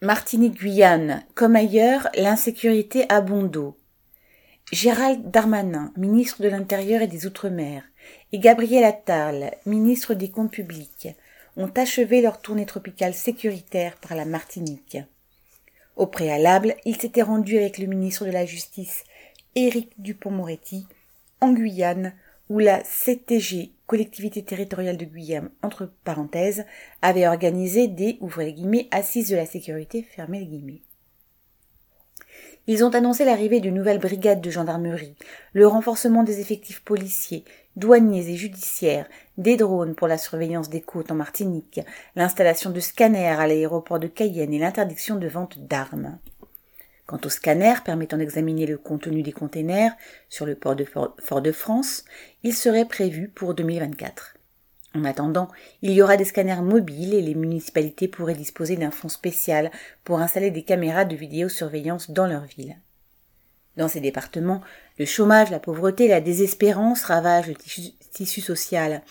Martinique-Guyane, comme ailleurs, l'insécurité a bon. Gérald Darmanin, ministre de l'Intérieur et des Outre-mer, et Gabriel Attal, ministre des Comptes publics, ont achevé leur tournée tropicale sécuritaire par la Martinique. Au préalable, ils s'étaient rendus avec le ministre de la Justice, Éric Dupont-Moretti, en Guyane, où la CTG, collectivité territoriale de Guyane, entre parenthèses, avait organisé des, ouvrez les guillemets, assises de la sécurité, fermez les. Ils ont annoncé l'arrivée de nouvelles brigades de gendarmerie, le renforcement des effectifs policiers, douaniers et judiciaires, des drones pour la surveillance des côtes en Martinique, l'installation de scanners à l'aéroport de Cayenne et l'interdiction de vente d'armes. Quant aux scanners permettant d'examiner le contenu des containers sur le port de Fort-de-France, il serait prévu pour 2024. En attendant, il y aura des scanners mobiles et les municipalités pourraient disposer d'un fonds spécial pour installer des caméras de vidéosurveillance dans leur ville. Dans ces départements, le chômage, la pauvreté et la désespérance ravagent le tissu social,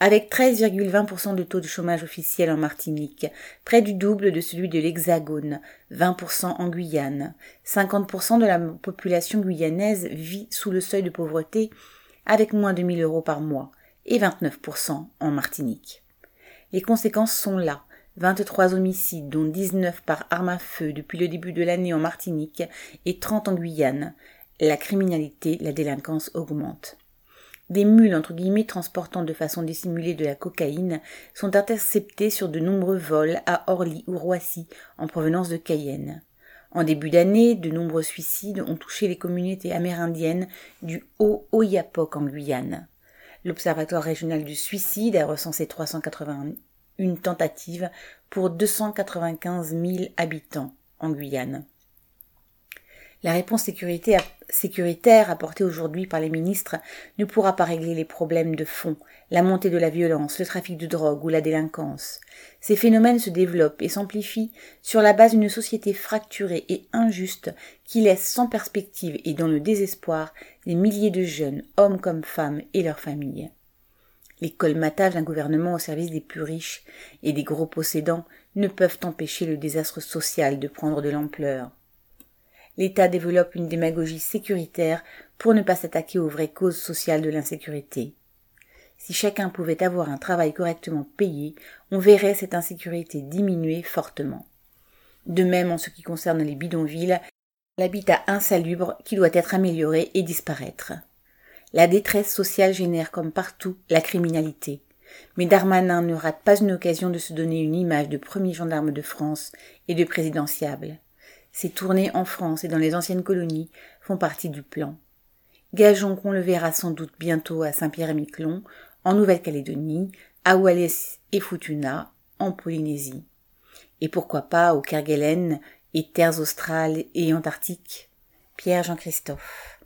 avec 13,20% de taux de chômage officiel en Martinique, près du double de celui de l'Hexagone, 20% en Guyane. 50% de la population guyanaise vit sous le seuil de pauvreté avec moins de 1000 euros par mois et 29% en Martinique. Les conséquences sont là. 23 homicides, dont 19 par arme à feu depuis le début de l'année en Martinique et 30 en Guyane. La criminalité, la délinquance augmente. Des mules entre guillemets transportant de façon dissimulée de la cocaïne sont interceptées sur de nombreux vols à Orly ou Roissy en provenance de Cayenne. En début d'année, de nombreux suicides ont touché les communautés amérindiennes du Haut-Oyapok en Guyane. L'Observatoire régional du suicide a recensé 381 tentatives pour 295 000 habitants en Guyane. La réponse sécuritaire apportée aujourd'hui par les ministres ne pourra pas régler les problèmes de fond, la montée de la violence, le trafic de drogue ou la délinquance. Ces phénomènes se développent et s'amplifient sur la base d'une société fracturée et injuste qui laisse sans perspective et dans le désespoir des milliers de jeunes, hommes comme femmes, et leurs familles. Les colmatages d'un gouvernement au service des plus riches et des gros possédants ne peuvent empêcher le désastre social de prendre de l'ampleur. L'État développe une démagogie sécuritaire pour ne pas s'attaquer aux vraies causes sociales de l'insécurité. Si chacun pouvait avoir un travail correctement payé, on verrait cette insécurité diminuer fortement. De même en ce qui concerne les bidonvilles, l'habitat insalubre qui doit être amélioré et disparaître. La détresse sociale génère comme partout la criminalité. Mais Darmanin ne rate pas une occasion de se donner une image de premier gendarme de France et de présidentiable. Ces tournées en France et dans les anciennes colonies font partie du plan. Gageons qu'on le verra sans doute bientôt à Saint-Pierre-et-Miquelon, en Nouvelle-Calédonie, à Wallis et Futuna, en Polynésie. Et pourquoi pas au Kerguelen et terres australes et antarctiques Pierre Jean-Christophe.